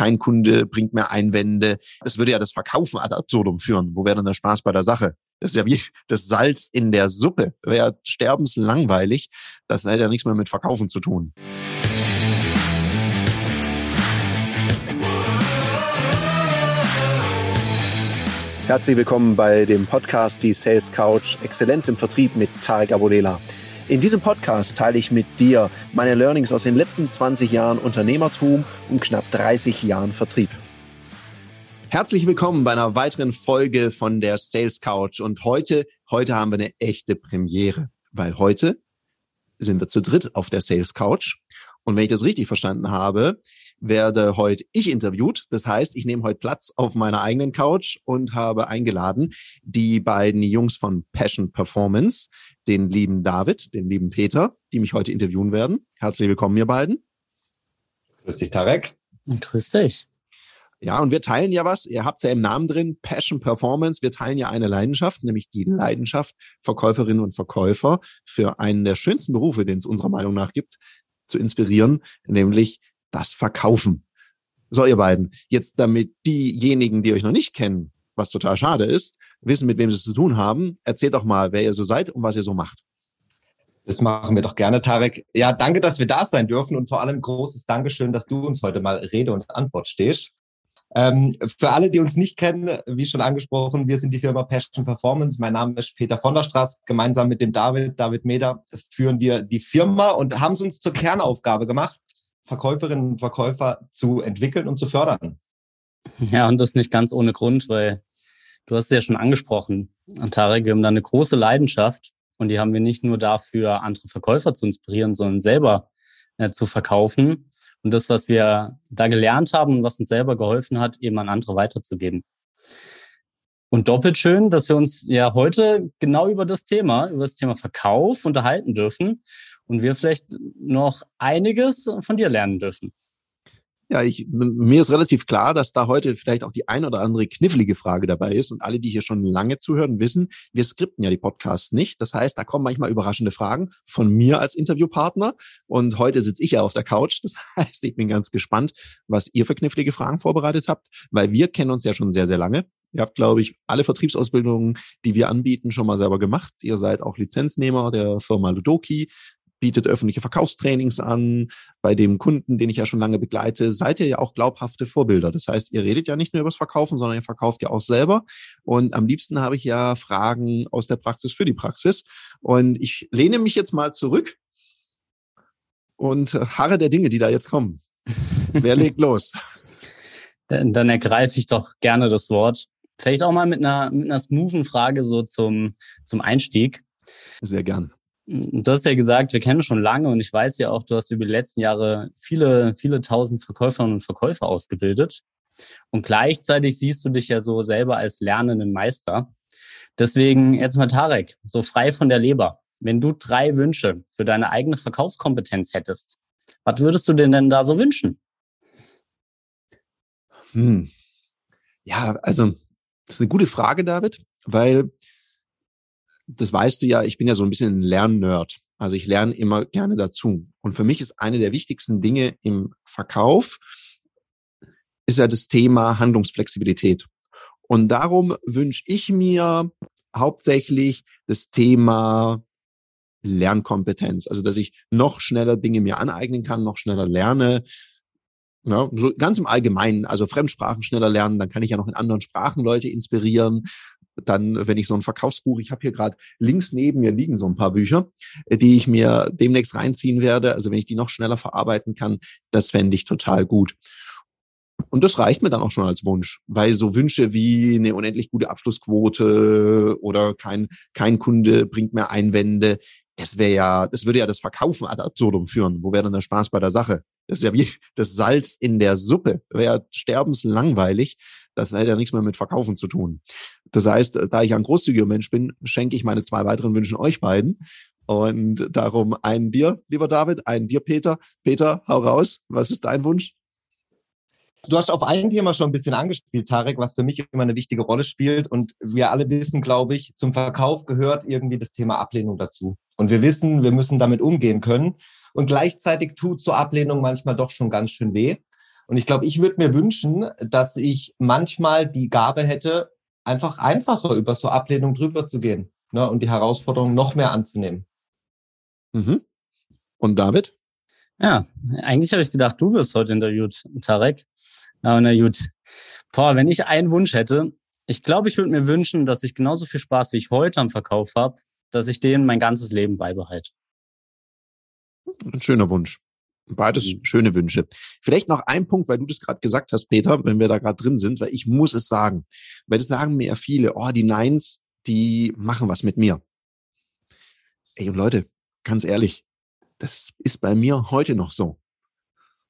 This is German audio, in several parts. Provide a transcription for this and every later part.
kein Kunde bringt mehr Einwände. Das würde ja das Verkaufen ad absurdum führen. Wo wäre denn der Spaß bei der Sache? Das ist ja wie das Salz in der Suppe. Wäre sterbenslangweilig. Das hätte ja nichts mehr mit Verkaufen zu tun. Herzlich willkommen bei dem Podcast Die Sales Couch Exzellenz im Vertrieb mit Tarek Abodela. In diesem Podcast teile ich mit dir meine Learnings aus den letzten 20 Jahren Unternehmertum und knapp 30 Jahren Vertrieb. Herzlich willkommen bei einer weiteren Folge von der Sales Couch. Und heute, heute haben wir eine echte Premiere, weil heute sind wir zu dritt auf der Sales Couch. Und wenn ich das richtig verstanden habe, werde heute ich interviewt. Das heißt, ich nehme heute Platz auf meiner eigenen Couch und habe eingeladen die beiden Jungs von Passion Performance, den lieben David, den lieben Peter, die mich heute interviewen werden. Herzlich willkommen, ihr beiden. Grüß dich, Tarek. Grüß dich. Ja, und wir teilen ja was, ihr habt ja im Namen drin, Passion Performance, wir teilen ja eine Leidenschaft, nämlich die Leidenschaft, Verkäuferinnen und Verkäufer für einen der schönsten Berufe, den es unserer Meinung nach gibt, zu inspirieren, nämlich das Verkaufen. So, ihr beiden, jetzt damit diejenigen, die euch noch nicht kennen, was total schade ist, wissen, mit wem sie es zu tun haben, erzählt doch mal, wer ihr so seid und was ihr so macht. Das machen wir doch gerne, Tarek. Ja, danke, dass wir da sein dürfen und vor allem großes Dankeschön, dass du uns heute mal Rede und Antwort stehst. Ähm, für alle, die uns nicht kennen, wie schon angesprochen, wir sind die Firma Passion Performance. Mein Name ist Peter von der Straße. Gemeinsam mit dem David, David Meder, führen wir die Firma und haben es uns zur Kernaufgabe gemacht, Verkäuferinnen und Verkäufer zu entwickeln und zu fördern. Ja, und das nicht ganz ohne Grund, weil du hast es ja schon angesprochen, Tarek, wir haben da eine große Leidenschaft und die haben wir nicht nur dafür, andere Verkäufer zu inspirieren, sondern selber äh, zu verkaufen und das, was wir da gelernt haben und was uns selber geholfen hat, eben an andere weiterzugeben. Und doppelt schön, dass wir uns ja heute genau über das Thema, über das Thema Verkauf unterhalten dürfen und wir vielleicht noch einiges von dir lernen dürfen. Ja, ich, mir ist relativ klar, dass da heute vielleicht auch die ein oder andere knifflige Frage dabei ist. Und alle, die hier schon lange zuhören, wissen, wir skripten ja die Podcasts nicht. Das heißt, da kommen manchmal überraschende Fragen von mir als Interviewpartner. Und heute sitze ich ja auf der Couch. Das heißt, ich bin ganz gespannt, was ihr für knifflige Fragen vorbereitet habt, weil wir kennen uns ja schon sehr, sehr lange. Ihr habt, glaube ich, alle Vertriebsausbildungen, die wir anbieten, schon mal selber gemacht. Ihr seid auch Lizenznehmer der Firma Ludoki bietet öffentliche Verkaufstrainings an. Bei dem Kunden, den ich ja schon lange begleite, seid ihr ja auch glaubhafte Vorbilder. Das heißt, ihr redet ja nicht nur über das Verkaufen, sondern ihr verkauft ja auch selber. Und am liebsten habe ich ja Fragen aus der Praxis für die Praxis. Und ich lehne mich jetzt mal zurück und harre der Dinge, die da jetzt kommen. Wer legt los? Dann, dann ergreife ich doch gerne das Wort. Vielleicht auch mal mit einer, mit einer smoothen Frage so zum, zum Einstieg. Sehr gern. Du hast ja gesagt, wir kennen schon lange und ich weiß ja auch, du hast über die letzten Jahre viele, viele tausend Verkäuferinnen und Verkäufer ausgebildet. Und gleichzeitig siehst du dich ja so selber als lernenden Meister. Deswegen jetzt mal Tarek, so frei von der Leber. Wenn du drei Wünsche für deine eigene Verkaufskompetenz hättest, was würdest du denn denn da so wünschen? Hm. Ja, also das ist eine gute Frage, David, weil das weißt du ja, ich bin ja so ein bisschen ein Lernnerd. Also ich lerne immer gerne dazu. Und für mich ist eine der wichtigsten Dinge im Verkauf, ist ja das Thema Handlungsflexibilität. Und darum wünsche ich mir hauptsächlich das Thema Lernkompetenz. Also, dass ich noch schneller Dinge mir aneignen kann, noch schneller lerne. Ja, so ganz im Allgemeinen, also Fremdsprachen schneller lernen, dann kann ich ja noch in anderen Sprachen Leute inspirieren dann, wenn ich so ein Verkaufsbuch, ich habe hier gerade links neben mir liegen so ein paar Bücher, äh, die ich mir demnächst reinziehen werde. Also wenn ich die noch schneller verarbeiten kann, das fände ich total gut. Und das reicht mir dann auch schon als Wunsch, weil so Wünsche wie eine unendlich gute Abschlussquote oder kein, kein Kunde bringt mehr Einwände, das wäre ja, das würde ja das Verkaufen ad absurdum führen. Wo wäre denn der Spaß bei der Sache? Das ist ja wie das Salz in der Suppe. Wäre sterbenslangweilig. Das hätte ja nichts mehr mit Verkaufen zu tun. Das heißt, da ich ein großzügiger Mensch bin, schenke ich meine zwei weiteren Wünschen euch beiden. Und darum einen dir, lieber David, einen dir, Peter. Peter, hau raus. Was ist dein Wunsch? Du hast auf ein Thema schon ein bisschen angespielt, Tarek, was für mich immer eine wichtige Rolle spielt. Und wir alle wissen, glaube ich, zum Verkauf gehört irgendwie das Thema Ablehnung dazu. Und wir wissen, wir müssen damit umgehen können. Und gleichzeitig tut so Ablehnung manchmal doch schon ganz schön weh. Und ich glaube, ich würde mir wünschen, dass ich manchmal die Gabe hätte, einfach einfacher über so Ablehnung drüber zu gehen ne, und die Herausforderung noch mehr anzunehmen. Mhm. Und David? Ja, eigentlich habe ich gedacht, du wirst heute interviewt, Tarek. Aber na gut. Boah, wenn ich einen Wunsch hätte, ich glaube, ich würde mir wünschen, dass ich genauso viel Spaß, wie ich heute am Verkauf habe, dass ich den mein ganzes Leben beibehalte. Ein schöner Wunsch. Beides mhm. schöne Wünsche. Vielleicht noch ein Punkt, weil du das gerade gesagt hast, Peter, wenn wir da gerade drin sind, weil ich muss es sagen. Weil das sagen mir ja viele, oh, die Nines, die machen was mit mir. Ey, und Leute, ganz ehrlich, das ist bei mir heute noch so.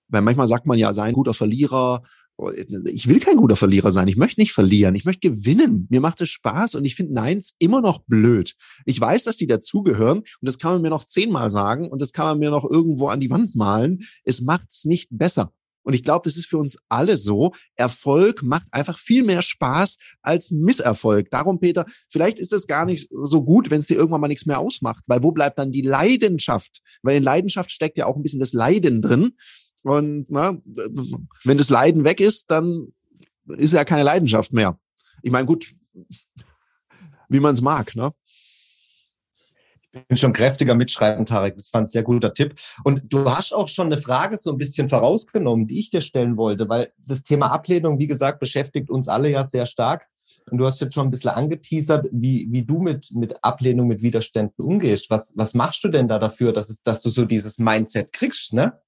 Weil manchmal sagt man ja, sei ein guter Verlierer ich will kein guter Verlierer sein. Ich möchte nicht verlieren. Ich möchte gewinnen. Mir macht es Spaß und ich finde Neins immer noch blöd. Ich weiß, dass die dazugehören und das kann man mir noch zehnmal sagen und das kann man mir noch irgendwo an die Wand malen. Es macht's nicht besser. Und ich glaube, das ist für uns alle so. Erfolg macht einfach viel mehr Spaß als Misserfolg. Darum, Peter, vielleicht ist es gar nicht so gut, wenn es dir irgendwann mal nichts mehr ausmacht. Weil wo bleibt dann die Leidenschaft? Weil in Leidenschaft steckt ja auch ein bisschen das Leiden drin. Und na, wenn das Leiden weg ist, dann ist ja keine Leidenschaft mehr. Ich meine, gut, wie man es mag, ne? Bin schon kräftiger mitschreiben, Tarek. Das war ein sehr guter Tipp. Und du hast auch schon eine Frage so ein bisschen vorausgenommen, die ich dir stellen wollte, weil das Thema Ablehnung, wie gesagt, beschäftigt uns alle ja sehr stark. Und du hast jetzt schon ein bisschen angeteasert, wie, wie du mit, mit Ablehnung, mit Widerständen umgehst. Was, was machst du denn da dafür, dass, es, dass du so dieses Mindset kriegst, ne?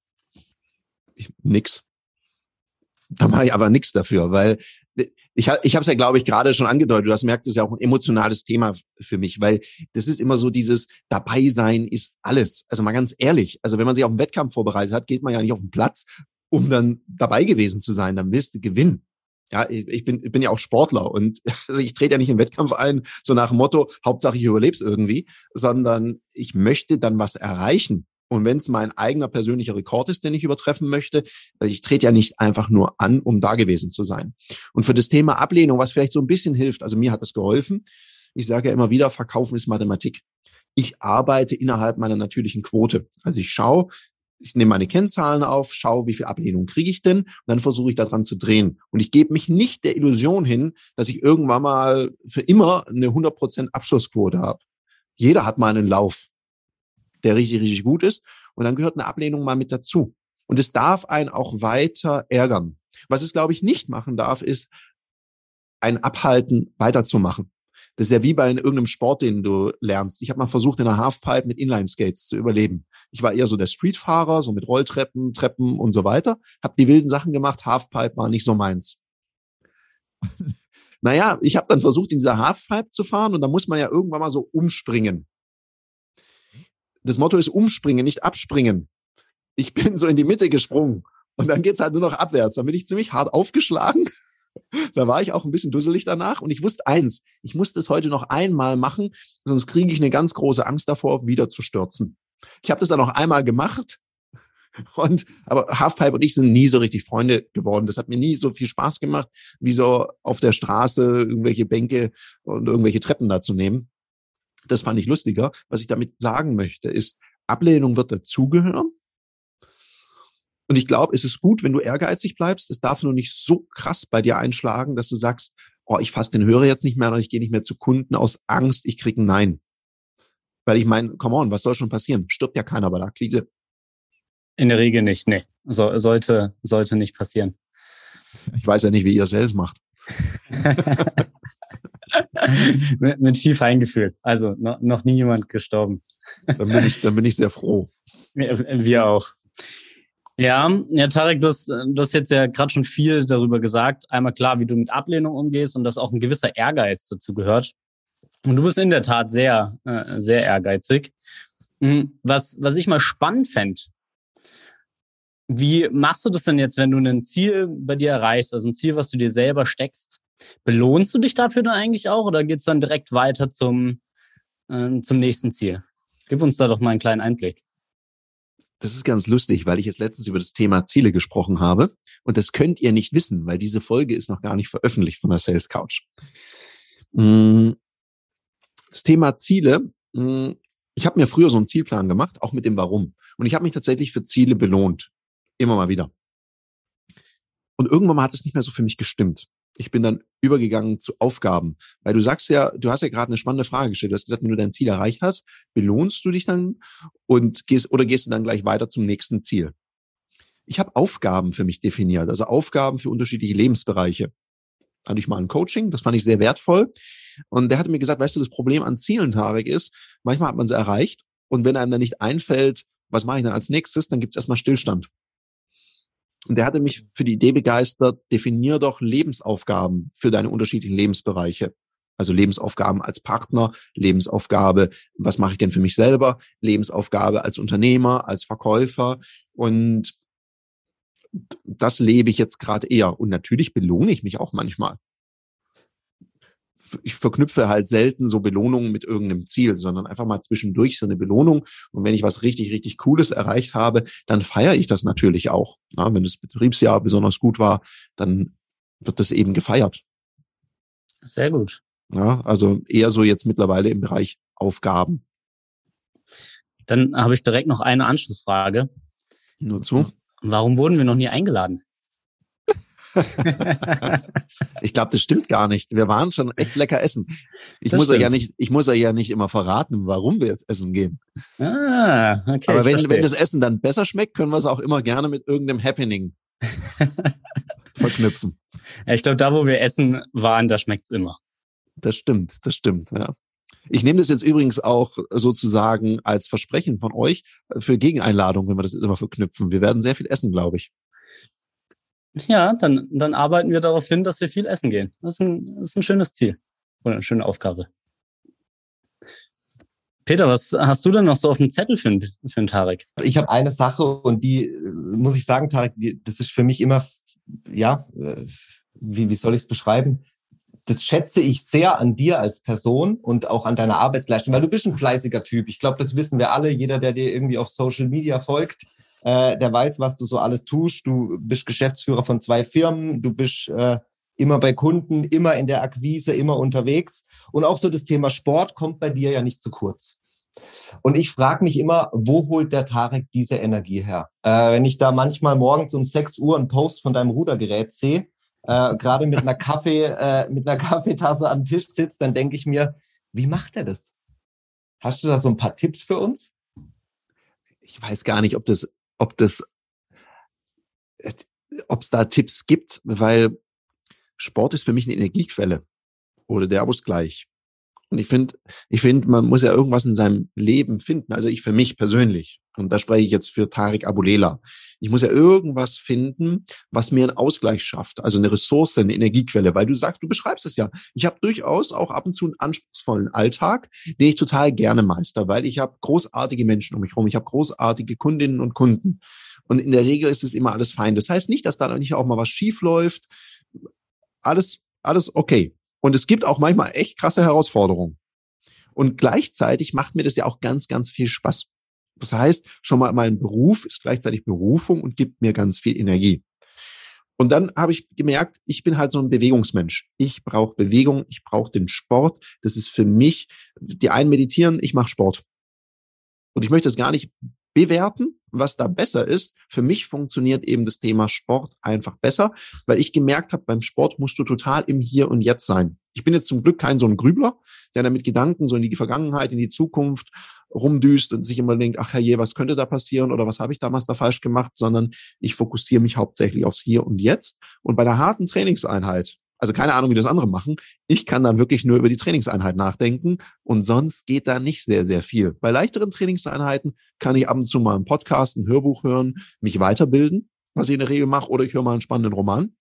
ich, nix. Da mache ich aber nichts dafür, weil ich, ich habe es ja, glaube ich, gerade schon angedeutet. Du hast merkt, es ist ja auch ein emotionales Thema für mich, weil das ist immer so dieses dabei sein ist alles. Also mal ganz ehrlich, also wenn man sich auf einen Wettkampf vorbereitet hat, geht man ja nicht auf den Platz, um dann dabei gewesen zu sein. Dann willst du gewinnen. Ja, ich bin, ich bin ja auch Sportler und also ich trete ja nicht in Wettkampf ein, so nach dem Motto, Hauptsache ich überleb's irgendwie, sondern ich möchte dann was erreichen. Und wenn es mein eigener persönlicher Rekord ist, den ich übertreffen möchte, ich trete ja nicht einfach nur an, um da gewesen zu sein. Und für das Thema Ablehnung, was vielleicht so ein bisschen hilft, also mir hat das geholfen. Ich sage ja immer wieder, Verkaufen ist Mathematik. Ich arbeite innerhalb meiner natürlichen Quote. Also ich schaue, ich nehme meine Kennzahlen auf, schaue, wie viel Ablehnung kriege ich denn, und dann versuche ich daran zu drehen. Und ich gebe mich nicht der Illusion hin, dass ich irgendwann mal für immer eine 100% Abschlussquote habe. Jeder hat mal einen Lauf der richtig, richtig gut ist. Und dann gehört eine Ablehnung mal mit dazu. Und es darf einen auch weiter ärgern. Was es, glaube ich, nicht machen darf, ist ein Abhalten weiterzumachen. Das ist ja wie bei irgendeinem Sport, den du lernst. Ich habe mal versucht, in einer Halfpipe mit Inline-Skates zu überleben. Ich war eher so der Streetfahrer, so mit Rolltreppen, Treppen und so weiter. Hab die wilden Sachen gemacht. Halfpipe war nicht so meins. naja, ich habe dann versucht, in dieser Halfpipe zu fahren und da muss man ja irgendwann mal so umspringen das Motto ist umspringen, nicht abspringen. Ich bin so in die Mitte gesprungen und dann geht's halt nur noch abwärts. Dann bin ich ziemlich hart aufgeschlagen. Da war ich auch ein bisschen dusselig danach und ich wusste eins, ich muss das heute noch einmal machen, sonst kriege ich eine ganz große Angst davor, wieder zu stürzen. Ich habe das dann noch einmal gemacht und aber Halfpipe und ich sind nie so richtig Freunde geworden. Das hat mir nie so viel Spaß gemacht, wie so auf der Straße irgendwelche Bänke und irgendwelche Treppen da zu nehmen. Das fand ich lustiger. Was ich damit sagen möchte, ist, Ablehnung wird dazugehören. Und ich glaube, es ist gut, wenn du ehrgeizig bleibst. Es darf nur nicht so krass bei dir einschlagen, dass du sagst, oh, ich fasse den Hörer jetzt nicht mehr oder ich gehe nicht mehr zu Kunden aus Angst, ich krieg ein Nein. Weil ich meine, come on, was soll schon passieren? Stirbt ja keiner bei der Akquise. In der Regel nicht, nee. So, sollte, sollte nicht passieren. Ich weiß ja nicht, wie ihr Sales macht. mit, mit, viel Feingefühl. Also no, noch nie jemand gestorben. dann, bin ich, dann bin ich sehr froh. Wir, wir auch. Ja, ja, Tarek, du hast, du hast jetzt ja gerade schon viel darüber gesagt. Einmal klar, wie du mit Ablehnung umgehst und dass auch ein gewisser Ehrgeiz dazu gehört. Und du bist in der Tat sehr, äh, sehr ehrgeizig. Hm, was, was ich mal spannend fände, wie machst du das denn jetzt, wenn du ein Ziel bei dir erreichst, also ein Ziel, was du dir selber steckst? Belohnst du dich dafür dann eigentlich auch oder geht's dann direkt weiter zum, äh, zum nächsten Ziel? Gib uns da doch mal einen kleinen Einblick. Das ist ganz lustig, weil ich jetzt letztens über das Thema Ziele gesprochen habe. Und das könnt ihr nicht wissen, weil diese Folge ist noch gar nicht veröffentlicht von der Sales Couch. Mm, das Thema Ziele. Mm, ich habe mir früher so einen Zielplan gemacht, auch mit dem Warum. Und ich habe mich tatsächlich für Ziele belohnt. Immer mal wieder. Und irgendwann mal hat es nicht mehr so für mich gestimmt. Ich bin dann übergegangen zu Aufgaben. Weil du sagst ja, du hast ja gerade eine spannende Frage gestellt. Du hast gesagt, wenn du dein Ziel erreicht hast, belohnst du dich dann und gehst oder gehst du dann gleich weiter zum nächsten Ziel? Ich habe Aufgaben für mich definiert, also Aufgaben für unterschiedliche Lebensbereiche. Hatte ich mal ein Coaching, das fand ich sehr wertvoll. Und der hatte mir gesagt, weißt du, das Problem an Zielen, Tarek, ist, manchmal hat man sie erreicht und wenn einem dann nicht einfällt, was mache ich dann als nächstes, dann gibt es erstmal Stillstand. Und der hatte mich für die Idee begeistert, definier doch Lebensaufgaben für deine unterschiedlichen Lebensbereiche. Also Lebensaufgaben als Partner, Lebensaufgabe, was mache ich denn für mich selber, Lebensaufgabe als Unternehmer, als Verkäufer. Und das lebe ich jetzt gerade eher. Und natürlich belohne ich mich auch manchmal ich verknüpfe halt selten so Belohnungen mit irgendeinem Ziel, sondern einfach mal zwischendurch so eine Belohnung. Und wenn ich was richtig, richtig Cooles erreicht habe, dann feiere ich das natürlich auch. Ja, wenn das Betriebsjahr besonders gut war, dann wird das eben gefeiert. Sehr gut. Ja, also eher so jetzt mittlerweile im Bereich Aufgaben. Dann habe ich direkt noch eine Anschlussfrage. Nur zu. Warum wurden wir noch nie eingeladen? Ich glaube, das stimmt gar nicht. Wir waren schon echt lecker essen. Ich das muss stimmt. ja nicht, ich muss ja nicht immer verraten, warum wir jetzt essen gehen. Ah, okay. Aber wenn, wenn das Essen dann besser schmeckt, können wir es auch immer gerne mit irgendeinem Happening verknüpfen. Ja, ich glaube, da, wo wir essen waren, da schmeckt's immer. Das stimmt, das stimmt, ja. Ich nehme das jetzt übrigens auch sozusagen als Versprechen von euch für Gegeneinladung, wenn wir das jetzt immer verknüpfen. Wir werden sehr viel essen, glaube ich. Ja, dann, dann arbeiten wir darauf hin, dass wir viel essen gehen. Das ist ein, das ist ein schönes Ziel oder eine schöne Aufgabe. Peter, was hast du denn noch so auf dem Zettel für, für einen Tarek? Ich habe eine Sache und die muss ich sagen, Tarek, die, das ist für mich immer, ja, äh, wie, wie soll ich es beschreiben? Das schätze ich sehr an dir als Person und auch an deiner Arbeitsleistung, weil du bist ein fleißiger Typ. Ich glaube, das wissen wir alle. Jeder, der dir irgendwie auf Social Media folgt, äh, der weiß, was du so alles tust. Du bist Geschäftsführer von zwei Firmen, du bist äh, immer bei Kunden, immer in der Akquise, immer unterwegs. Und auch so das Thema Sport kommt bei dir ja nicht zu kurz. Und ich frage mich immer, wo holt der Tarek diese Energie her? Äh, wenn ich da manchmal morgens um 6 Uhr einen Post von deinem Rudergerät sehe, äh, gerade mit einer Kaffee, äh, mit einer Kaffeetasse am Tisch sitzt, dann denke ich mir, wie macht er das? Hast du da so ein paar Tipps für uns? Ich weiß gar nicht, ob das ob das, ob es da Tipps gibt, weil Sport ist für mich eine Energiequelle oder der Ausgleich. Und ich finde, ich finde, man muss ja irgendwas in seinem Leben finden. Also ich für mich persönlich. Und da spreche ich jetzt für Tarek Abulela. Ich muss ja irgendwas finden, was mir einen Ausgleich schafft. Also eine Ressource, eine Energiequelle. Weil du sagst, du beschreibst es ja. Ich habe durchaus auch ab und zu einen anspruchsvollen Alltag, den ich total gerne meister, weil ich habe großartige Menschen um mich herum. Ich habe großartige Kundinnen und Kunden. Und in der Regel ist es immer alles fein. Das heißt nicht, dass da nicht auch mal was schief läuft. Alles, alles okay. Und es gibt auch manchmal echt krasse Herausforderungen. Und gleichzeitig macht mir das ja auch ganz, ganz viel Spaß. Das heißt, schon mal mein Beruf ist gleichzeitig Berufung und gibt mir ganz viel Energie. Und dann habe ich gemerkt, ich bin halt so ein Bewegungsmensch. Ich brauche Bewegung, ich brauche den Sport. Das ist für mich, die einen meditieren, ich mache Sport. Und ich möchte es gar nicht bewerten, was da besser ist. Für mich funktioniert eben das Thema Sport einfach besser, weil ich gemerkt habe, beim Sport musst du total im Hier und Jetzt sein. Ich bin jetzt zum Glück kein so ein Grübler, der damit Gedanken so in die Vergangenheit, in die Zukunft rumdüst und sich immer denkt, ach herrje, was könnte da passieren oder was habe ich damals da falsch gemacht, sondern ich fokussiere mich hauptsächlich aufs Hier und Jetzt. Und bei einer harten Trainingseinheit, also keine Ahnung, wie das andere machen. Ich kann dann wirklich nur über die Trainingseinheit nachdenken und sonst geht da nicht sehr, sehr viel. Bei leichteren Trainingseinheiten kann ich ab und zu mal einen Podcast, ein Hörbuch hören, mich weiterbilden, was ich in der Regel mache, oder ich höre mal einen spannenden Roman.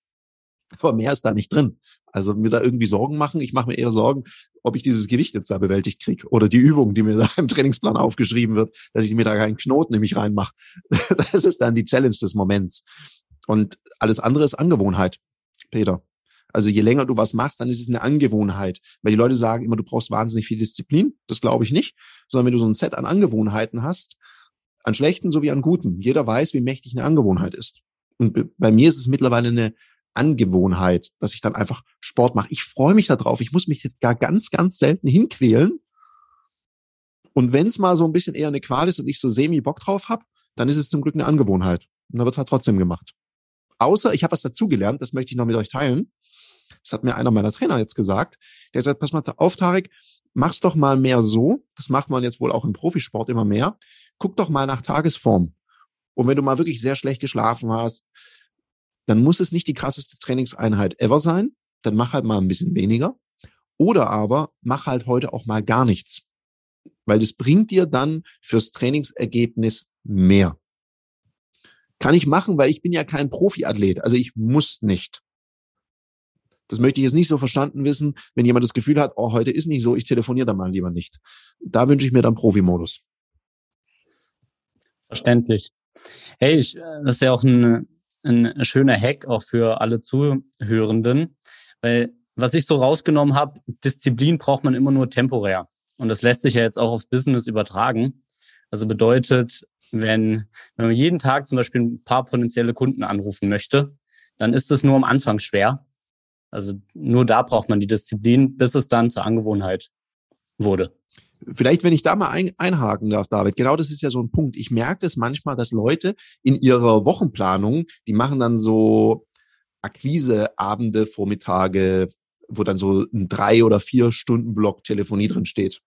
Aber mehr ist da nicht drin. Also mir da irgendwie Sorgen machen. Ich mache mir eher Sorgen, ob ich dieses Gewicht jetzt da bewältigt kriege oder die Übung, die mir da im Trainingsplan aufgeschrieben wird, dass ich mir da keinen Knoten nämlich reinmache. Das ist dann die Challenge des Moments. Und alles andere ist Angewohnheit, Peter. Also je länger du was machst, dann ist es eine Angewohnheit. Weil die Leute sagen immer, du brauchst wahnsinnig viel Disziplin. Das glaube ich nicht. Sondern wenn du so ein Set an Angewohnheiten hast, an schlechten sowie an guten, jeder weiß, wie mächtig eine Angewohnheit ist. Und bei mir ist es mittlerweile eine Angewohnheit, dass ich dann einfach Sport mache. Ich freue mich darauf. Ich muss mich jetzt gar ganz, ganz selten hinquälen. Und wenn es mal so ein bisschen eher eine Qual ist und ich so semi Bock drauf habe, dann ist es zum Glück eine Angewohnheit. Und dann wird halt trotzdem gemacht. Außer ich habe was dazugelernt, das möchte ich noch mit euch teilen. Das hat mir einer meiner Trainer jetzt gesagt. Der sagt, pass mal auf, Tarek, mach's doch mal mehr so. Das macht man jetzt wohl auch im Profisport immer mehr. Guck doch mal nach Tagesform. Und wenn du mal wirklich sehr schlecht geschlafen hast, dann muss es nicht die krasseste Trainingseinheit ever sein. Dann mach halt mal ein bisschen weniger. Oder aber mach halt heute auch mal gar nichts. Weil das bringt dir dann fürs Trainingsergebnis mehr. Kann ich machen, weil ich bin ja kein Profiathlet. Also ich muss nicht. Das möchte ich jetzt nicht so verstanden wissen, wenn jemand das Gefühl hat, oh, heute ist nicht so, ich telefoniere dann mal lieber nicht. Da wünsche ich mir dann Profimodus. Verständlich. Hey, ich, das ist ja auch ein, ein schöner Hack auch für alle Zuhörenden, weil was ich so rausgenommen habe, Disziplin braucht man immer nur temporär. Und das lässt sich ja jetzt auch aufs Business übertragen. Also bedeutet, wenn, wenn man jeden Tag zum Beispiel ein paar potenzielle Kunden anrufen möchte, dann ist es nur am Anfang schwer. Also nur da braucht man die Disziplin, bis es dann zur Angewohnheit wurde. Vielleicht, wenn ich da mal ein, einhaken darf, David, genau das ist ja so ein Punkt. Ich merke es manchmal, dass Leute in ihrer Wochenplanung, die machen dann so Akquiseabende, Vormittage, wo dann so ein drei oder vier Stunden Block Telefonie drin steht.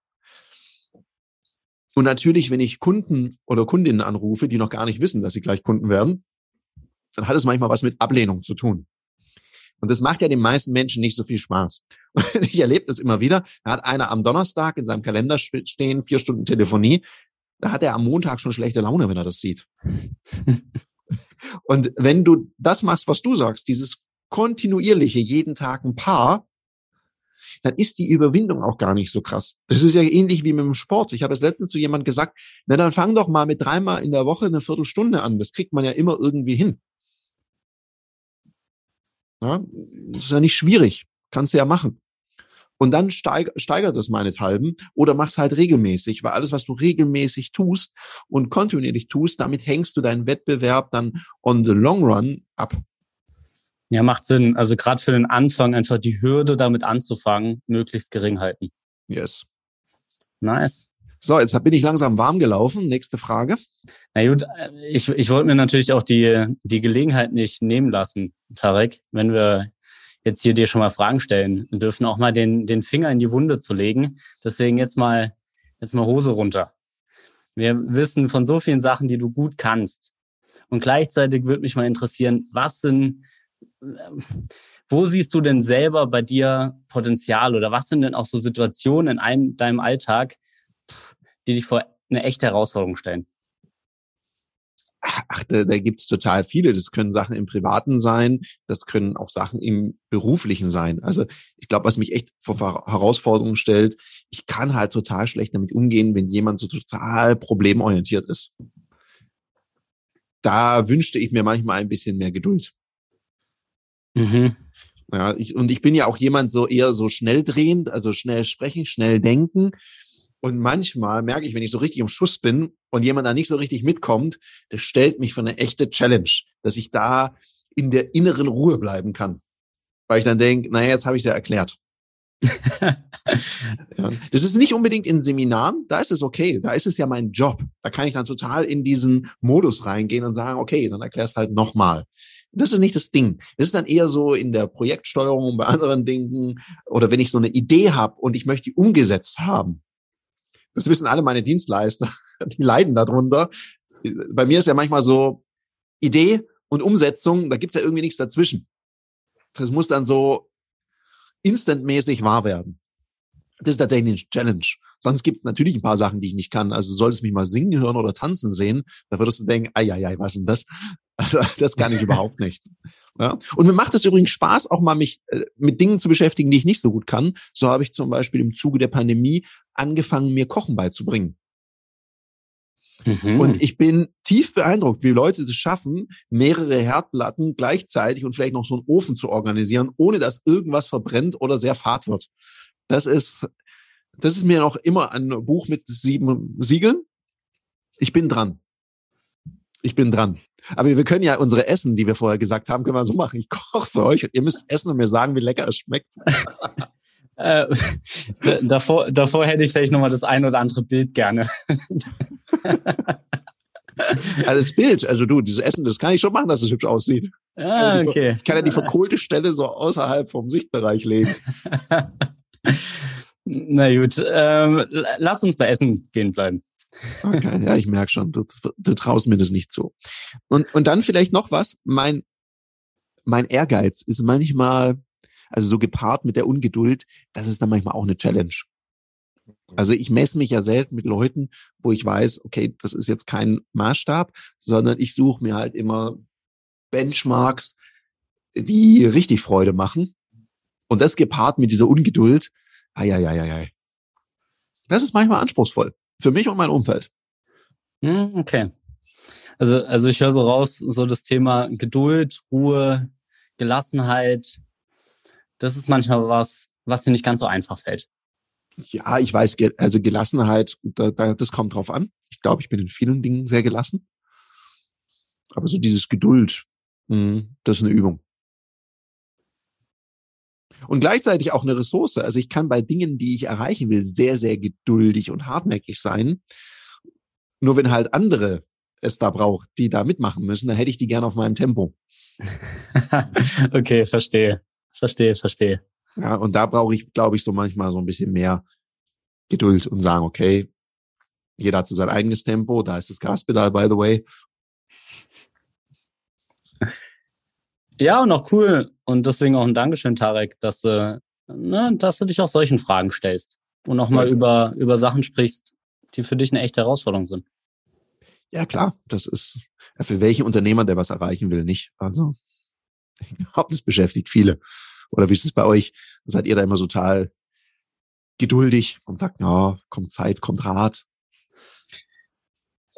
Und natürlich, wenn ich Kunden oder Kundinnen anrufe, die noch gar nicht wissen, dass sie gleich Kunden werden, dann hat es manchmal was mit Ablehnung zu tun. Und das macht ja den meisten Menschen nicht so viel Spaß. Und ich erlebe das immer wieder. Da hat einer am Donnerstag in seinem Kalender stehen, vier Stunden Telefonie. Da hat er am Montag schon schlechte Laune, wenn er das sieht. Und wenn du das machst, was du sagst, dieses kontinuierliche, jeden Tag ein paar, dann ist die Überwindung auch gar nicht so krass. Das ist ja ähnlich wie mit dem Sport. Ich habe es letztens zu jemand gesagt, na dann fang doch mal mit dreimal in der Woche eine Viertelstunde an. Das kriegt man ja immer irgendwie hin. Ja, das ist ja nicht schwierig. Kannst du ja machen. Und dann steig, steigert das meinethalben oder mach's halt regelmäßig, weil alles, was du regelmäßig tust und kontinuierlich tust, damit hängst du deinen Wettbewerb dann on the long run ab. Ja, macht Sinn. Also gerade für den Anfang einfach die Hürde damit anzufangen, möglichst gering halten. Yes. Nice. So, jetzt bin ich langsam warm gelaufen. Nächste Frage. Na gut, ich, ich wollte mir natürlich auch die, die Gelegenheit nicht nehmen lassen, Tarek, wenn wir jetzt hier dir schon mal Fragen stellen dürfen, auch mal den, den Finger in die Wunde zu legen. Deswegen jetzt mal, jetzt mal Hose runter. Wir wissen von so vielen Sachen, die du gut kannst. Und gleichzeitig würde mich mal interessieren, was sind, wo siehst du denn selber bei dir Potenzial oder was sind denn auch so Situationen in einem, deinem Alltag, die dich vor eine echte Herausforderung stellen? Ach, da, da gibt es total viele. Das können Sachen im Privaten sein, das können auch Sachen im Beruflichen sein. Also ich glaube, was mich echt vor Herausforderungen stellt, ich kann halt total schlecht damit umgehen, wenn jemand so total problemorientiert ist. Da wünschte ich mir manchmal ein bisschen mehr Geduld. Mhm. Ja, ich, und ich bin ja auch jemand so eher so schnell drehend, also schnell sprechen, schnell denken. Und manchmal merke ich, wenn ich so richtig im Schuss bin und jemand da nicht so richtig mitkommt, das stellt mich für eine echte Challenge, dass ich da in der inneren Ruhe bleiben kann. Weil ich dann denke, naja, jetzt habe ich es ja erklärt. Das ist nicht unbedingt in Seminaren, da ist es okay, da ist es ja mein Job. Da kann ich dann total in diesen Modus reingehen und sagen, okay, dann erklärst halt nochmal. Das ist nicht das Ding. Das ist dann eher so in der Projektsteuerung bei anderen Dingen oder wenn ich so eine Idee habe und ich möchte die umgesetzt haben, das wissen alle meine Dienstleister, die leiden darunter. Bei mir ist ja manchmal so Idee und Umsetzung, da gibt's ja irgendwie nichts dazwischen. Das muss dann so instantmäßig wahr werden. Das ist tatsächlich eine Challenge. Sonst gibt's natürlich ein paar Sachen, die ich nicht kann. Also solltest du mich mal singen hören oder tanzen sehen, da würdest du denken, ai, ai, ai, was ist denn das? Also, das kann ich überhaupt nicht. Ja? Und mir macht es übrigens Spaß, auch mal mich äh, mit Dingen zu beschäftigen, die ich nicht so gut kann. So habe ich zum Beispiel im Zuge der Pandemie angefangen, mir Kochen beizubringen. Mhm. Und ich bin tief beeindruckt, wie Leute es schaffen, mehrere Herdplatten gleichzeitig und vielleicht noch so einen Ofen zu organisieren, ohne dass irgendwas verbrennt oder sehr fad wird. Das ist, das ist mir noch immer ein Buch mit sieben Siegeln. Ich bin dran. Ich bin dran. Aber wir können ja unsere Essen, die wir vorher gesagt haben, können wir so machen. Ich koche für euch und ihr müsst essen und mir sagen, wie lecker es schmeckt. Äh, davor, davor hätte ich vielleicht nochmal das ein oder andere Bild gerne. Also das Bild, also du, dieses Essen, das kann ich schon machen, dass es hübsch aussieht. Ah, okay. Ich kann ja die verkohlte Stelle so außerhalb vom Sichtbereich legen. Na gut, ähm, lass uns bei Essen gehen bleiben. Okay, ja, ich merke schon, du, du traust mir das nicht zu. Und, und dann vielleicht noch was, mein, mein Ehrgeiz ist manchmal, also so gepaart mit der Ungeduld, das ist dann manchmal auch eine Challenge. Also ich messe mich ja selten mit Leuten, wo ich weiß, okay, das ist jetzt kein Maßstab, sondern ich suche mir halt immer Benchmarks, die richtig Freude machen. Und das gepaart mit dieser Ungeduld, ai, ai, ai, ai. Das ist manchmal anspruchsvoll. Für mich und mein Umfeld. Hm, okay. Also, also ich höre so raus, so das Thema Geduld, Ruhe, Gelassenheit. Das ist manchmal was, was dir nicht ganz so einfach fällt. Ja, ich weiß, also Gelassenheit, da, da, das kommt drauf an. Ich glaube, ich bin in vielen Dingen sehr gelassen. Aber so dieses Geduld, hm, das ist eine Übung. Und gleichzeitig auch eine Ressource. Also ich kann bei Dingen, die ich erreichen will, sehr, sehr geduldig und hartnäckig sein. Nur wenn halt andere es da braucht, die da mitmachen müssen, dann hätte ich die gerne auf meinem Tempo. okay, verstehe. Verstehe, verstehe. Ja, und da brauche ich, glaube ich, so manchmal so ein bisschen mehr Geduld und sagen, okay, jeder hat so sein eigenes Tempo, da ist das Gaspedal, by the way. Ja, und auch cool. Und deswegen auch ein Dankeschön, Tarek, dass, äh, ne, dass du dich auch solchen Fragen stellst und auch mal über, über Sachen sprichst, die für dich eine echte Herausforderung sind. Ja, klar, das ist für welchen Unternehmer, der was erreichen will, nicht. Also, ich glaube, das beschäftigt viele. Oder wie ist es bei euch? Seid ihr da immer total geduldig und sagt, ja, kommt Zeit, kommt Rat?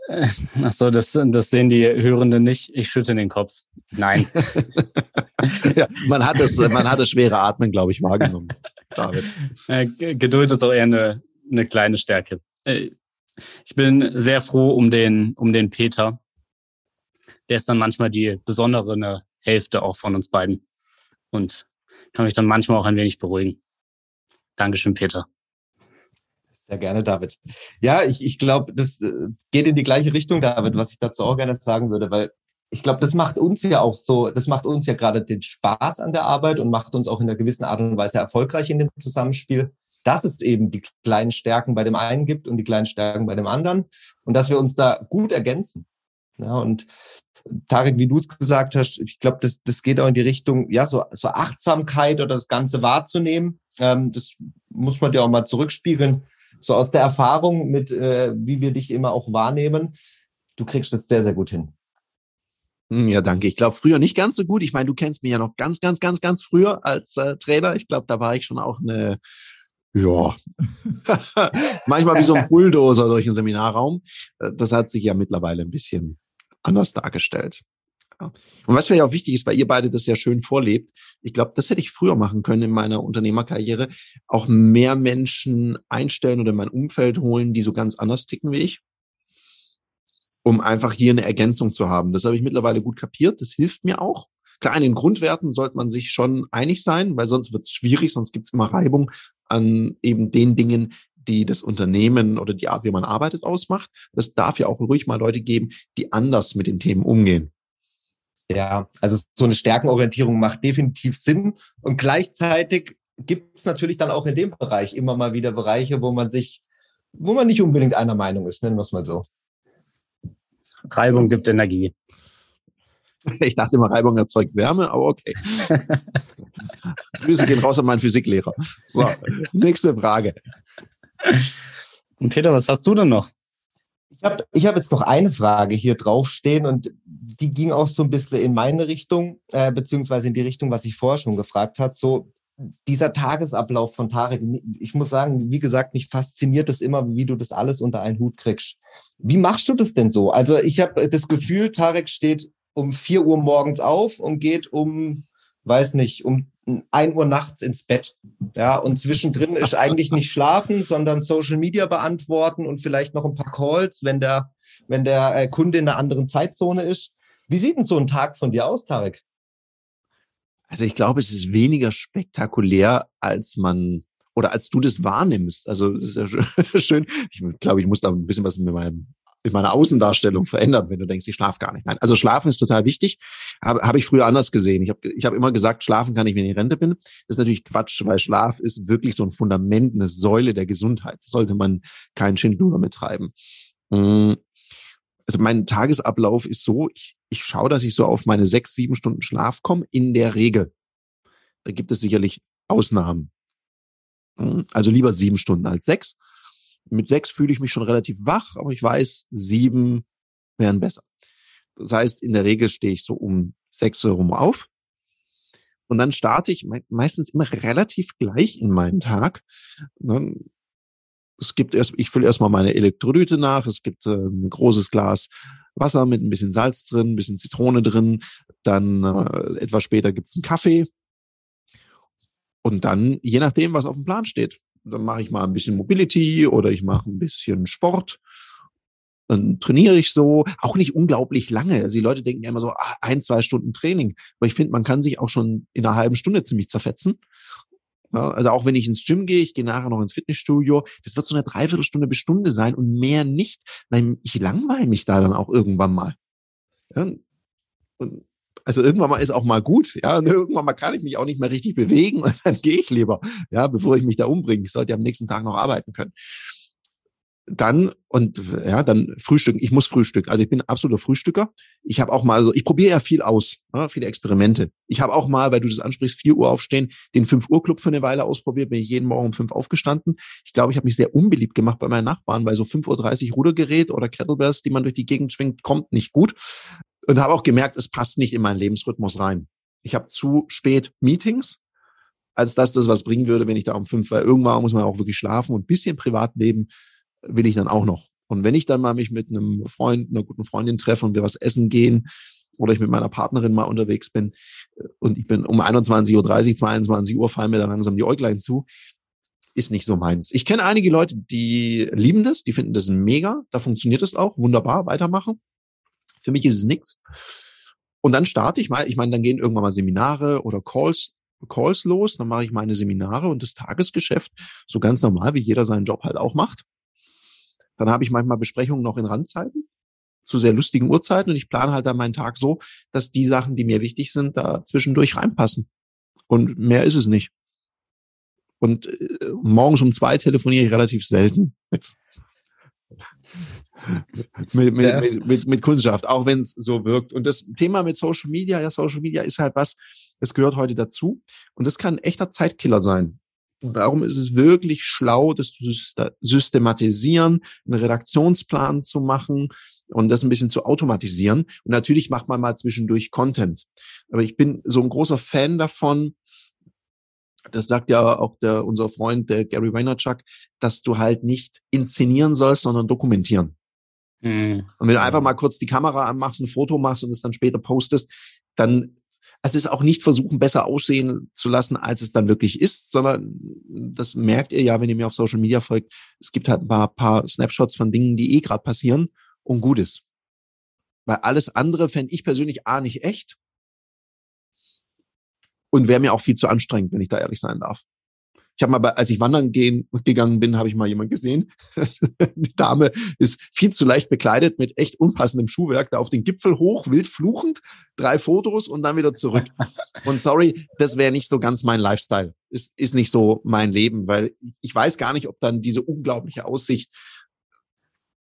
Ach so, das, das sehen die Hörenden nicht. Ich schütte den Kopf. Nein. ja, man hat das, man hat das schwere Atmen, glaube ich, wahrgenommen, David. Äh, Geduld ist auch eher eine, eine kleine Stärke. Äh, ich bin sehr froh um den, um den Peter. Der ist dann manchmal die besondere Hälfte auch von uns beiden. Und kann mich dann manchmal auch ein wenig beruhigen. Dankeschön, Peter. Sehr gerne, David. Ja, ich, ich glaube, das äh, geht in die gleiche Richtung, David, was ich dazu auch gerne sagen würde, weil ich glaube, das macht uns ja auch so, das macht uns ja gerade den Spaß an der Arbeit und macht uns auch in einer gewissen Art und Weise erfolgreich in dem Zusammenspiel, dass es eben die kleinen Stärken bei dem einen gibt und die kleinen Stärken bei dem anderen und dass wir uns da gut ergänzen. Ja, und Tarek, wie du es gesagt hast, ich glaube, das, das geht auch in die Richtung, ja, so, so Achtsamkeit oder das Ganze wahrzunehmen. Ähm, das muss man dir auch mal zurückspiegeln so aus der Erfahrung mit, äh, wie wir dich immer auch wahrnehmen, du kriegst das sehr, sehr gut hin. Hm, ja, danke. Ich glaube, früher nicht ganz so gut. Ich meine, du kennst mich ja noch ganz, ganz, ganz, ganz früher als äh, Trainer. Ich glaube, da war ich schon auch eine, ja, manchmal wie so ein Bulldozer durch den Seminarraum. Äh, das hat sich ja mittlerweile ein bisschen anders dargestellt. Und was mir ja auch wichtig ist, weil ihr beide das ja schön vorlebt, ich glaube, das hätte ich früher machen können in meiner Unternehmerkarriere, auch mehr Menschen einstellen oder in mein Umfeld holen, die so ganz anders ticken wie ich, um einfach hier eine Ergänzung zu haben. Das habe ich mittlerweile gut kapiert, das hilft mir auch. Klar, in den Grundwerten sollte man sich schon einig sein, weil sonst wird es schwierig, sonst gibt es immer Reibung an eben den Dingen, die das Unternehmen oder die Art, wie man arbeitet, ausmacht. Es darf ja auch ruhig mal Leute geben, die anders mit den Themen umgehen. Ja, also so eine Stärkenorientierung macht definitiv Sinn. Und gleichzeitig gibt es natürlich dann auch in dem Bereich immer mal wieder Bereiche, wo man sich, wo man nicht unbedingt einer Meinung ist, nennen wir es mal so. Reibung gibt Energie. Ich dachte immer, Reibung erzeugt Wärme, aber okay. Grüße gehen raus an meinen Physiklehrer. So, nächste Frage. Und Peter, was hast du denn noch? Ich habe ich hab jetzt noch eine Frage hier draufstehen und die ging auch so ein bisschen in meine Richtung, äh, beziehungsweise in die Richtung, was ich vorher schon gefragt hat. So dieser Tagesablauf von Tarek, ich muss sagen, wie gesagt, mich fasziniert es immer, wie du das alles unter einen Hut kriegst. Wie machst du das denn so? Also ich habe das Gefühl, Tarek steht um vier Uhr morgens auf und geht um, weiß nicht, um ein Uhr nachts ins Bett. Ja, und zwischendrin ist eigentlich nicht schlafen, sondern Social Media beantworten und vielleicht noch ein paar Calls, wenn der, wenn der äh, Kunde in einer anderen Zeitzone ist. Wie sieht denn so ein Tag von dir aus, Tarek? Also ich glaube, es ist weniger spektakulär, als man oder als du das wahrnimmst. Also das ist ja schön. Ich glaube, ich muss da ein bisschen was mit meinem in meiner Außendarstellung verändern, wenn du denkst, ich schlafe gar nicht. Nein, also Schlafen ist total wichtig. Habe hab ich früher anders gesehen. Ich habe ich hab immer gesagt, schlafen kann ich, wenn ich in Rente bin. Das ist natürlich Quatsch, weil Schlaf ist wirklich so ein Fundament, eine Säule der Gesundheit. Das sollte man keinen Schindluder mittreiben. Mm. Also mein Tagesablauf ist so, ich, ich schaue, dass ich so auf meine sechs, sieben Stunden Schlaf komme, in der Regel. Da gibt es sicherlich Ausnahmen. Mm. Also lieber sieben Stunden als sechs. Mit sechs fühle ich mich schon relativ wach, aber ich weiß, sieben wären besser. Das heißt, in der Regel stehe ich so um sechs Uhr rum auf. Und dann starte ich meistens immer relativ gleich in meinen Tag. Es gibt erst, ich fülle erstmal meine Elektrolyte nach. Es gibt äh, ein großes Glas Wasser mit ein bisschen Salz drin, ein bisschen Zitrone drin. Dann äh, etwas später gibt's einen Kaffee. Und dann, je nachdem, was auf dem Plan steht, dann mache ich mal ein bisschen Mobility oder ich mache ein bisschen Sport. Dann trainiere ich so, auch nicht unglaublich lange. Also die Leute denken ja immer so, ah, ein, zwei Stunden Training. Aber ich finde, man kann sich auch schon in einer halben Stunde ziemlich zerfetzen. Ja, also auch wenn ich ins Gym gehe, ich gehe nachher noch ins Fitnessstudio, das wird so eine Dreiviertelstunde bis Stunde sein und mehr nicht, weil ich langweile mich da dann auch irgendwann mal. Ja, und also irgendwann mal ist auch mal gut, ja, und irgendwann mal kann ich mich auch nicht mehr richtig bewegen und dann gehe ich lieber, ja, bevor ich mich da umbringe. Ich sollte ja am nächsten Tag noch arbeiten können. Dann und ja, dann frühstücken. Ich muss frühstücken. Also ich bin absoluter Frühstücker. Ich habe auch mal so, ich probiere ja viel aus, ja, viele Experimente. Ich habe auch mal, weil du das ansprichst, 4 Uhr aufstehen, den 5 Uhr Club für eine Weile ausprobiert. Bin ich jeden Morgen um 5 aufgestanden. Ich glaube, ich habe mich sehr unbeliebt gemacht bei meinen Nachbarn, weil so 5.30 Uhr Rudergerät oder Kettlebells, die man durch die Gegend schwingt, kommt nicht gut und habe auch gemerkt, es passt nicht in meinen Lebensrhythmus rein. Ich habe zu spät Meetings, als dass das was bringen würde, wenn ich da um fünf, weil irgendwann muss man auch wirklich schlafen und bisschen Privatleben will ich dann auch noch. Und wenn ich dann mal mich mit einem Freund, einer guten Freundin treffe und wir was essen gehen oder ich mit meiner Partnerin mal unterwegs bin und ich bin um 21.30 Uhr, 22 Uhr fallen mir dann langsam die Äuglein zu, ist nicht so meins. Ich kenne einige Leute, die lieben das, die finden das mega, da funktioniert es auch, wunderbar, weitermachen. Für mich ist es nichts. Und dann starte ich mal, ich meine, dann gehen irgendwann mal Seminare oder Calls, Calls los, dann mache ich meine Seminare und das Tagesgeschäft, so ganz normal, wie jeder seinen Job halt auch macht. Dann habe ich manchmal Besprechungen noch in Randzeiten, zu sehr lustigen Uhrzeiten und ich plane halt dann meinen Tag so, dass die Sachen, die mir wichtig sind, da zwischendurch reinpassen. Und mehr ist es nicht. Und äh, morgens um zwei telefoniere ich relativ selten mit mit, ja. mit, mit, mit Kundschaft, auch wenn es so wirkt. Und das Thema mit Social Media, ja, Social Media ist halt was, das gehört heute dazu. Und das kann ein echter Zeitkiller sein. Und darum ist es wirklich schlau, das zu systematisieren, einen Redaktionsplan zu machen und das ein bisschen zu automatisieren. Und natürlich macht man mal zwischendurch Content. Aber ich bin so ein großer Fan davon, das sagt ja auch der, unser Freund, der Gary Vaynerchuk, dass du halt nicht inszenieren sollst, sondern dokumentieren. Mhm. Und wenn du einfach mal kurz die Kamera anmachst, ein Foto machst und es dann später postest, dann es ist auch nicht versuchen, besser aussehen zu lassen, als es dann wirklich ist, sondern das merkt ihr ja, wenn ihr mir auf Social Media folgt. Es gibt halt ein paar, paar Snapshots von Dingen, die eh gerade passieren und gut ist. Weil alles andere fände ich persönlich A nicht echt und wäre mir auch viel zu anstrengend, wenn ich da ehrlich sein darf. Ich habe mal, bei, als ich wandern gehen, gegangen bin, habe ich mal jemand gesehen. Die Dame ist viel zu leicht bekleidet mit echt unpassendem Schuhwerk, da auf den Gipfel hoch, wild fluchend, drei Fotos und dann wieder zurück. Und sorry, das wäre nicht so ganz mein Lifestyle. Ist, ist nicht so mein Leben, weil ich weiß gar nicht, ob dann diese unglaubliche Aussicht,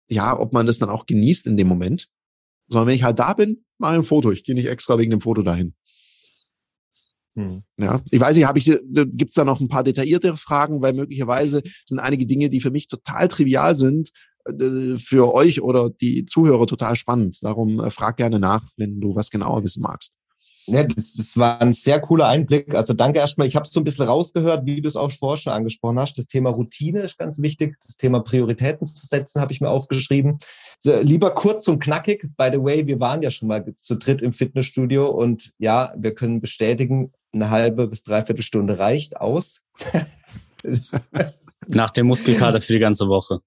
ja, ob man das dann auch genießt in dem Moment. Sondern wenn ich halt da bin, mache ich ein Foto. Ich gehe nicht extra wegen dem Foto dahin. Hm. Ja, ich weiß nicht, habe ich gibt's da noch ein paar detailliertere Fragen, weil möglicherweise sind einige Dinge, die für mich total trivial sind, äh, für euch oder die Zuhörer total spannend. Darum äh, frag gerne nach, wenn du was genauer wissen magst. Ja, das, das war ein sehr cooler Einblick. Also danke erstmal. Ich habe so ein bisschen rausgehört, wie du es auch vorher schon angesprochen hast. Das Thema Routine ist ganz wichtig. Das Thema Prioritäten zu setzen, habe ich mir aufgeschrieben. So, lieber kurz und knackig. By the way, wir waren ja schon mal zu dritt im Fitnessstudio und ja, wir können bestätigen, eine halbe bis dreiviertel Stunde reicht aus. Nach dem Muskelkater für die ganze Woche.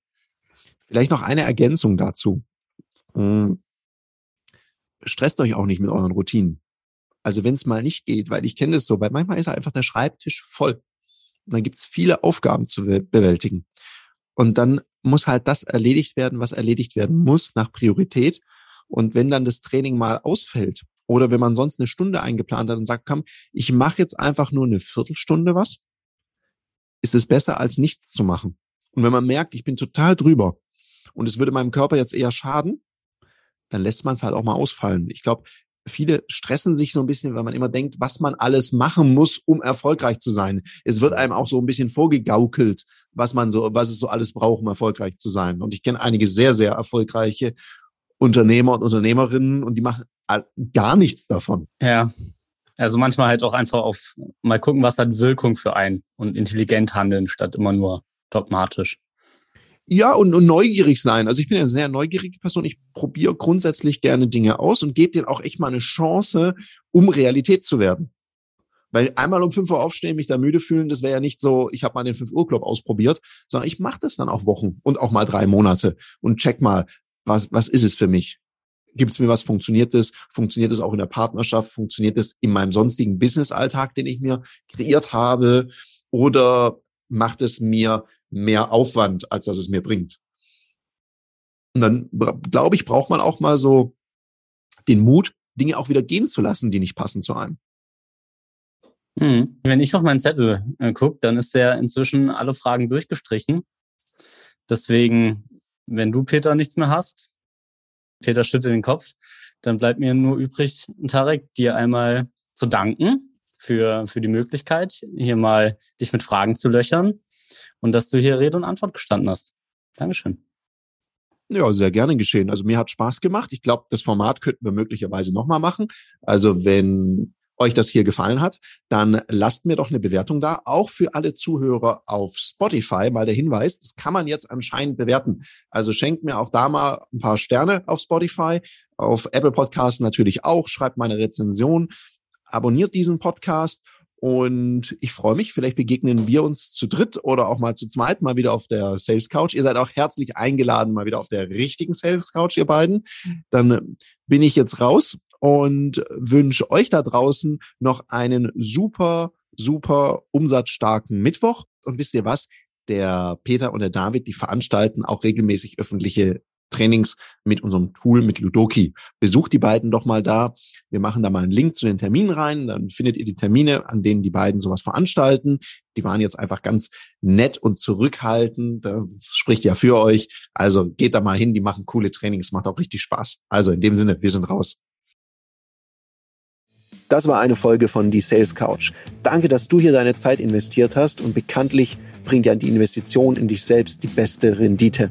Vielleicht noch eine Ergänzung dazu. Hm. Stresst euch auch nicht mit euren Routinen. Also wenn es mal nicht geht, weil ich kenne es so, weil manchmal ist einfach der Schreibtisch voll. Und dann gibt es viele Aufgaben zu bewältigen. Und dann muss halt das erledigt werden, was erledigt werden muss nach Priorität. Und wenn dann das Training mal ausfällt oder wenn man sonst eine Stunde eingeplant hat und sagt, komm, ich mache jetzt einfach nur eine Viertelstunde was, ist es besser als nichts zu machen. Und wenn man merkt, ich bin total drüber und es würde meinem Körper jetzt eher schaden, dann lässt man es halt auch mal ausfallen. Ich glaube, viele stressen sich so ein bisschen, weil man immer denkt, was man alles machen muss, um erfolgreich zu sein. Es wird einem auch so ein bisschen vorgegaukelt, was man so, was es so alles braucht, um erfolgreich zu sein. Und ich kenne einige sehr, sehr erfolgreiche Unternehmer und Unternehmerinnen und die machen gar nichts davon. Ja. Also manchmal halt auch einfach auf mal gucken, was hat Wirkung für einen und intelligent handeln, statt immer nur dogmatisch. Ja, und, und neugierig sein. Also ich bin eine sehr neugierige Person. Ich probiere grundsätzlich gerne Dinge aus und gebe denen auch echt mal eine Chance, um Realität zu werden. Weil einmal um fünf Uhr aufstehen, mich da müde fühlen, das wäre ja nicht so, ich habe mal den fünf Uhr Club ausprobiert, sondern ich mache das dann auch Wochen und auch mal drei Monate und check mal, was, was ist es für mich? Gibt es mir was? Funktioniert es? Funktioniert es auch in der Partnerschaft? Funktioniert es in meinem sonstigen Business-Alltag, den ich mir kreiert habe? Oder macht es mir mehr Aufwand, als dass es mir bringt? Und dann, glaube ich, braucht man auch mal so den Mut, Dinge auch wieder gehen zu lassen, die nicht passen zu einem. Hm. Wenn ich auf meinen Zettel äh, gucke, dann ist der inzwischen alle Fragen durchgestrichen. Deswegen, wenn du, Peter, nichts mehr hast, Peter schüttelt den Kopf, dann bleibt mir nur übrig, Tarek, dir einmal zu danken für, für die Möglichkeit, hier mal dich mit Fragen zu löchern und dass du hier Rede und Antwort gestanden hast. Dankeschön. Ja, sehr gerne geschehen. Also mir hat Spaß gemacht. Ich glaube, das Format könnten wir möglicherweise nochmal machen. Also wenn euch das hier gefallen hat, dann lasst mir doch eine Bewertung da. Auch für alle Zuhörer auf Spotify mal der Hinweis, das kann man jetzt anscheinend bewerten. Also schenkt mir auch da mal ein paar Sterne auf Spotify, auf Apple Podcasts natürlich auch. Schreibt meine Rezension, abonniert diesen Podcast und ich freue mich, vielleicht begegnen wir uns zu dritt oder auch mal zu zweit mal wieder auf der Sales Couch. Ihr seid auch herzlich eingeladen, mal wieder auf der richtigen Sales Couch, ihr beiden. Dann bin ich jetzt raus und wünsche euch da draußen noch einen super, super umsatzstarken Mittwoch. Und wisst ihr was? Der Peter und der David, die veranstalten auch regelmäßig öffentliche Trainings mit unserem Tool mit Ludoki. Besucht die beiden doch mal da. Wir machen da mal einen Link zu den Terminen rein. Dann findet ihr die Termine, an denen die beiden sowas veranstalten. Die waren jetzt einfach ganz nett und zurückhaltend. Das spricht ja für euch. Also geht da mal hin. Die machen coole Trainings. Macht auch richtig Spaß. Also in dem Sinne, wir sind raus. Das war eine Folge von Die Sales Couch. Danke, dass du hier deine Zeit investiert hast und bekanntlich bringt ja die Investition in dich selbst die beste Rendite.